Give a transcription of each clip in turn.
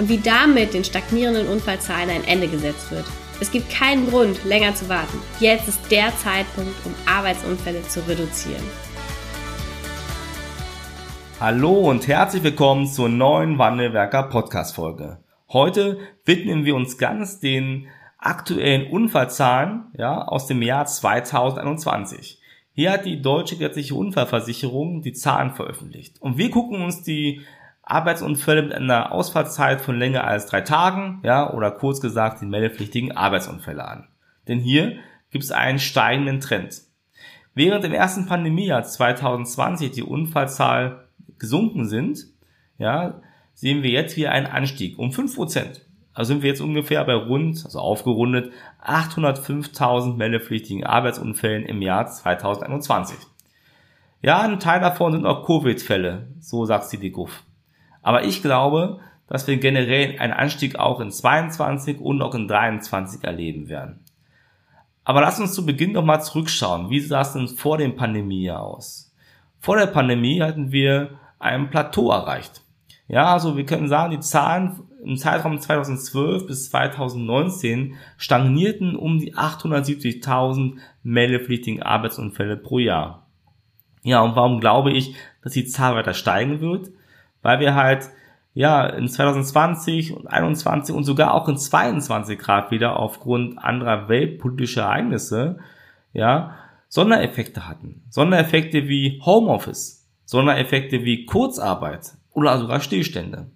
und wie damit den stagnierenden Unfallzahlen ein Ende gesetzt wird. Es gibt keinen Grund, länger zu warten. Jetzt ist der Zeitpunkt, um Arbeitsunfälle zu reduzieren. Hallo und herzlich willkommen zur neuen Wandelwerker Podcast Folge. Heute widmen wir uns ganz den aktuellen Unfallzahlen ja, aus dem Jahr 2021. Hier hat die Deutsche Gesetzliche Unfallversicherung die Zahlen veröffentlicht. Und wir gucken uns die Arbeitsunfälle mit einer Ausfallzeit von länger als drei Tagen, ja, oder kurz gesagt die meldepflichtigen Arbeitsunfälle an. Denn hier gibt es einen steigenden Trend. Während im ersten Pandemiejahr 2020 die Unfallzahl gesunken sind, ja, sehen wir jetzt wieder einen Anstieg um 5%. Also sind wir jetzt ungefähr bei rund, also aufgerundet, 805.000 meldepflichtigen Arbeitsunfällen im Jahr 2021. Ja, ein Teil davon sind auch Covid-Fälle, so sagt die GUF. Aber ich glaube, dass wir generell einen Anstieg auch in 22 und auch in 23 erleben werden. Aber lass uns zu Beginn noch mal zurückschauen. Wie sah es denn vor dem Pandemiejahr aus? Vor der Pandemie hatten wir ein Plateau erreicht. Ja, also wir können sagen, die Zahlen im Zeitraum 2012 bis 2019 stagnierten um die 870.000 meldepflichtigen Arbeitsunfälle pro Jahr. Ja, und warum glaube ich, dass die Zahl weiter steigen wird? Weil wir halt ja in 2020 und 21 und sogar auch in 22 Grad wieder aufgrund anderer weltpolitischer Ereignisse ja Sondereffekte hatten. Sondereffekte wie Homeoffice, Sondereffekte wie Kurzarbeit oder sogar Stillstände.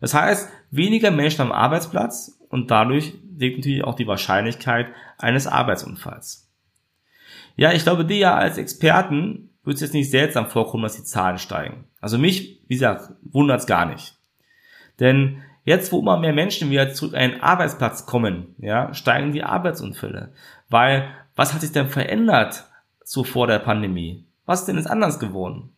Das heißt, weniger Menschen am Arbeitsplatz und dadurch liegt natürlich auch die Wahrscheinlichkeit eines Arbeitsunfalls. Ja, ich glaube, dir ja als Experten wird es jetzt nicht seltsam vorkommen, dass die Zahlen steigen. Also mich, wie gesagt, wundert es gar nicht. Denn jetzt, wo immer mehr Menschen wieder zurück an einen Arbeitsplatz kommen, ja, steigen die Arbeitsunfälle. Weil, was hat sich denn verändert so vor der Pandemie? Was ist denn jetzt anders geworden?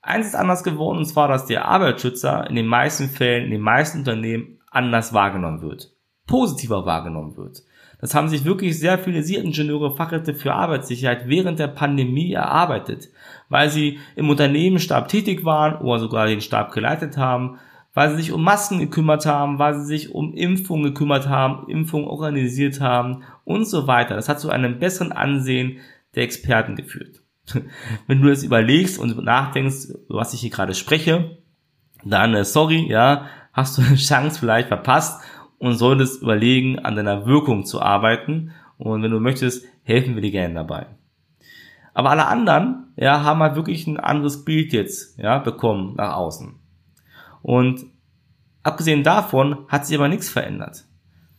Eins ist anders geworden, und zwar, dass der Arbeitsschützer in den meisten Fällen, in den meisten Unternehmen anders wahrgenommen wird. Positiver wahrgenommen wird. Das haben sich wirklich sehr viele Sie-Ingenieure, Fachkräfte für Arbeitssicherheit während der Pandemie erarbeitet, weil sie im Unternehmensstab tätig waren oder sogar den Stab geleitet haben, weil sie sich um Masken gekümmert haben, weil sie sich um Impfungen gekümmert haben, Impfungen organisiert haben und so weiter. Das hat zu einem besseren Ansehen der Experten geführt. Wenn du das überlegst und nachdenkst, was ich hier gerade spreche, dann äh, sorry, ja, hast du eine Chance vielleicht verpasst und solltest überlegen, an deiner Wirkung zu arbeiten. Und wenn du möchtest, helfen wir dir gerne dabei. Aber alle anderen, ja, haben halt wirklich ein anderes Bild jetzt, ja, bekommen nach außen. Und abgesehen davon hat sich aber nichts verändert.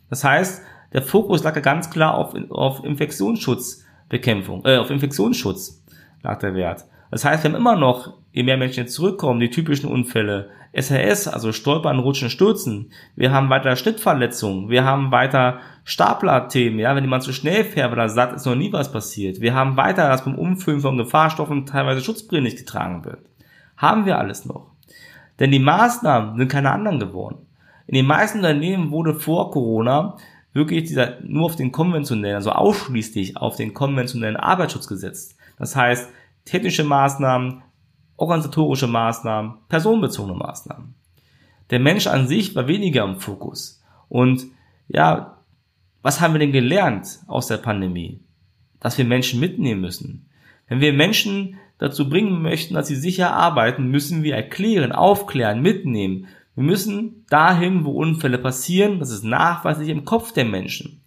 Das heißt, der Fokus lag ja ganz klar auf, auf Infektionsschutzbekämpfung, äh, auf Infektionsschutz lag der Wert. Das heißt, wir haben immer noch, je mehr Menschen zurückkommen, die typischen Unfälle, SRS, also Stolpern, Rutschen, Stürzen. Wir haben weiter Schnittverletzungen. Wir haben weiter Staplerthemen, ja, wenn jemand zu schnell fährt, weil er satt ist noch nie was passiert. Wir haben weiter, dass beim Umfüllen von Gefahrstoffen teilweise Schutzbrillen nicht getragen wird. Haben wir alles noch. Denn die Maßnahmen sind keine anderen geworden. In den meisten Unternehmen wurde vor Corona wirklich dieser, nur auf den konventionellen, also ausschließlich auf den konventionellen Arbeitsschutz gesetzt. Das heißt, technische Maßnahmen, organisatorische Maßnahmen, personenbezogene Maßnahmen. Der Mensch an sich war weniger im Fokus. Und ja, was haben wir denn gelernt aus der Pandemie? Dass wir Menschen mitnehmen müssen. Wenn wir Menschen dazu bringen möchten, dass sie sicher arbeiten, müssen wir erklären, aufklären, mitnehmen. Wir müssen dahin, wo Unfälle passieren, das ist nachweislich im Kopf der Menschen.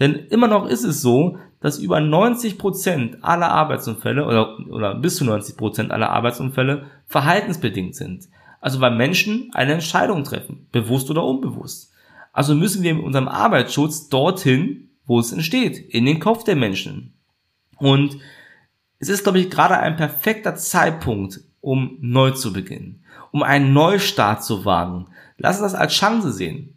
Denn immer noch ist es so, dass über 90 Prozent aller Arbeitsunfälle oder, oder bis zu 90 Prozent aller Arbeitsunfälle verhaltensbedingt sind. Also weil Menschen eine Entscheidung treffen, bewusst oder unbewusst. Also müssen wir mit unserem Arbeitsschutz dorthin, wo es entsteht, in den Kopf der Menschen. Und es ist, glaube ich, gerade ein perfekter Zeitpunkt, um neu zu beginnen. um einen Neustart zu wagen. Lass uns das als Chance sehen.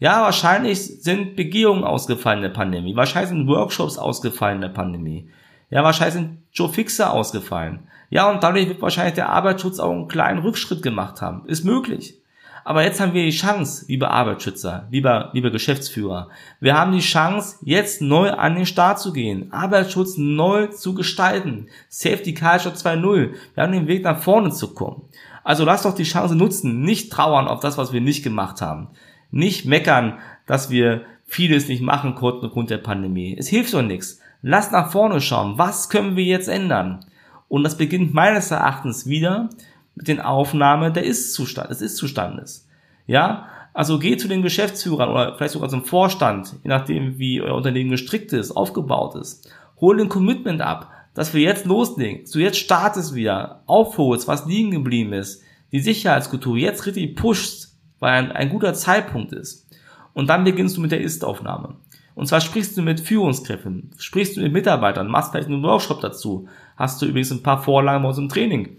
Ja, wahrscheinlich sind Begehungen ausgefallen in der Pandemie. Wahrscheinlich sind Workshops ausgefallen in der Pandemie. Ja, wahrscheinlich sind Joe Fixer ausgefallen. Ja, und dadurch wird wahrscheinlich der Arbeitsschutz auch einen kleinen Rückschritt gemacht haben. Ist möglich. Aber jetzt haben wir die Chance, liebe Arbeitsschützer, lieber, lieber Geschäftsführer. Wir haben die Chance, jetzt neu an den Start zu gehen, Arbeitsschutz neu zu gestalten. Safety Culture 2.0. Wir haben den Weg nach vorne zu kommen. Also lass doch die Chance nutzen, nicht trauern auf das, was wir nicht gemacht haben. Nicht meckern, dass wir vieles nicht machen konnten aufgrund der Pandemie. Es hilft doch nichts. Lass nach vorne schauen. Was können wir jetzt ändern? Und das beginnt meines Erachtens wieder mit den Aufnahme der Ist-Zustand, des Ist-Zustandes. Ja, also geht zu den Geschäftsführern oder vielleicht sogar zum Vorstand, je nachdem wie euer Unternehmen gestrickt ist, aufgebaut ist. Hol den Commitment ab, dass wir jetzt loslegen. Du jetzt startest wieder, aufholst, was liegen geblieben ist, die Sicherheitskultur jetzt richtig pushst, weil ein, guter Zeitpunkt ist. Und dann beginnst du mit der Ist-Aufnahme. Und zwar sprichst du mit Führungskräften, sprichst du mit Mitarbeitern, machst vielleicht einen Workshop dazu, hast du übrigens ein paar Vorlagen uns im Training.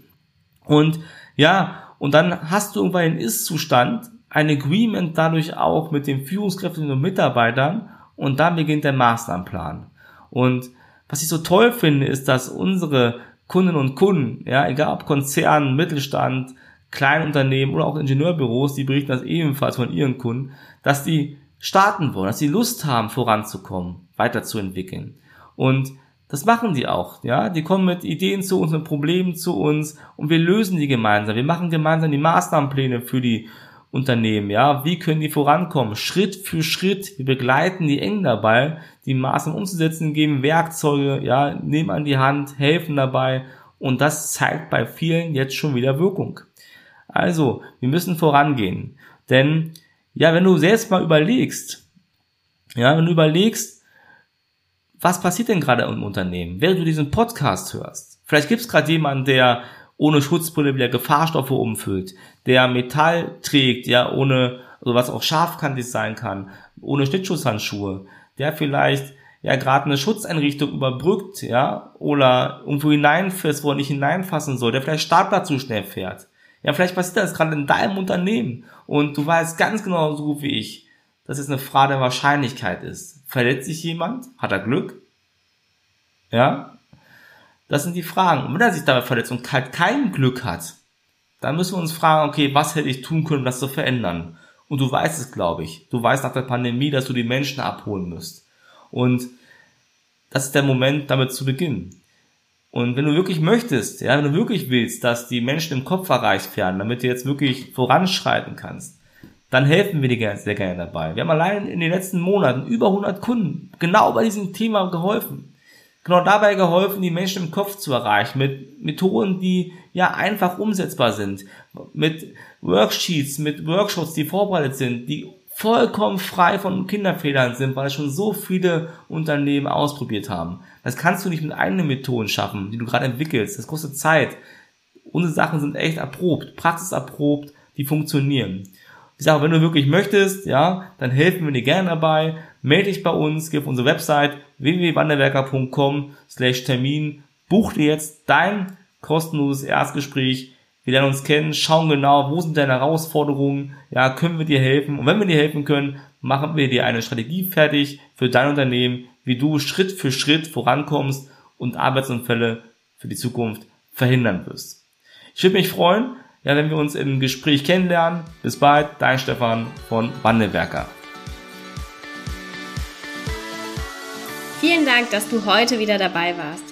Und ja, und dann hast du irgendwann einen Ist-Zustand, ein Agreement dadurch auch mit den Führungskräften und Mitarbeitern und dann beginnt der Maßnahmenplan. Und was ich so toll finde, ist, dass unsere Kunden und Kunden, ja, egal ob Konzern, Mittelstand, Kleinunternehmen oder auch Ingenieurbüros, die berichten das ebenfalls von ihren Kunden, dass die starten wollen, dass sie Lust haben, voranzukommen, weiterzuentwickeln. Und das machen die auch, ja. Die kommen mit Ideen zu uns, mit Problemen zu uns und wir lösen die gemeinsam. Wir machen gemeinsam die Maßnahmenpläne für die Unternehmen, ja. Wie können die vorankommen? Schritt für Schritt. Wir begleiten die eng dabei, die Maßnahmen umzusetzen, geben Werkzeuge, ja, nehmen an die Hand, helfen dabei und das zeigt bei vielen jetzt schon wieder Wirkung. Also, wir müssen vorangehen. Denn, ja, wenn du selbst mal überlegst, ja, wenn du überlegst, was passiert denn gerade im Unternehmen, während du diesen Podcast hörst? Vielleicht gibt es gerade jemanden, der ohne Schutzbrille wieder Gefahrstoffe umfüllt, der Metall trägt, ja, ohne, also was auch scharfkantig sein kann, ohne Schnittschusshandschuhe, der vielleicht ja gerade eine Schutzeinrichtung überbrückt, ja, oder irgendwo hineinfährt, wo er nicht hineinfassen soll, der vielleicht Startplatz zu schnell fährt. Ja, vielleicht passiert das gerade in deinem Unternehmen und du weißt ganz genau so wie ich, dass es eine Frage der Wahrscheinlichkeit ist. Verletzt sich jemand? Hat er Glück? Ja? Das sind die Fragen. Und wenn er sich dabei verletzt und halt kein Glück hat, dann müssen wir uns fragen, okay, was hätte ich tun können, um das zu verändern? Und du weißt es, glaube ich. Du weißt nach der Pandemie, dass du die Menschen abholen musst. Und das ist der Moment, damit zu beginnen. Und wenn du wirklich möchtest, ja, wenn du wirklich willst, dass die Menschen im Kopf erreicht werden, damit du jetzt wirklich voranschreiten kannst, dann helfen wir dir sehr gerne dabei. Wir haben allein in den letzten Monaten über 100 Kunden genau bei diesem Thema geholfen. Genau dabei geholfen, die Menschen im Kopf zu erreichen, mit Methoden, die ja einfach umsetzbar sind, mit Worksheets, mit Workshops, die vorbereitet sind, die vollkommen frei von Kinderfehlern sind, weil es schon so viele Unternehmen ausprobiert haben. Das kannst du nicht mit eigenen Methoden schaffen, die du gerade entwickelst. Das kostet Zeit. Unsere Sachen sind echt erprobt, praxiserprobt, die funktionieren. Ich sage, wenn du wirklich möchtest, ja, dann helfen wir dir gerne dabei. Melde dich bei uns, geh auf unsere Website www.wanderwerker.com slash Termin. Buch dir jetzt dein kostenloses Erstgespräch. Wir lernen uns kennen, schauen genau, wo sind deine Herausforderungen, ja, können wir dir helfen. Und wenn wir dir helfen können, machen wir dir eine Strategie fertig für dein Unternehmen, wie du Schritt für Schritt vorankommst und Arbeitsunfälle für die Zukunft verhindern wirst. Ich würde mich freuen, ja, wenn wir uns im Gespräch kennenlernen. Bis bald, dein Stefan von Wandelwerker. Vielen Dank, dass du heute wieder dabei warst.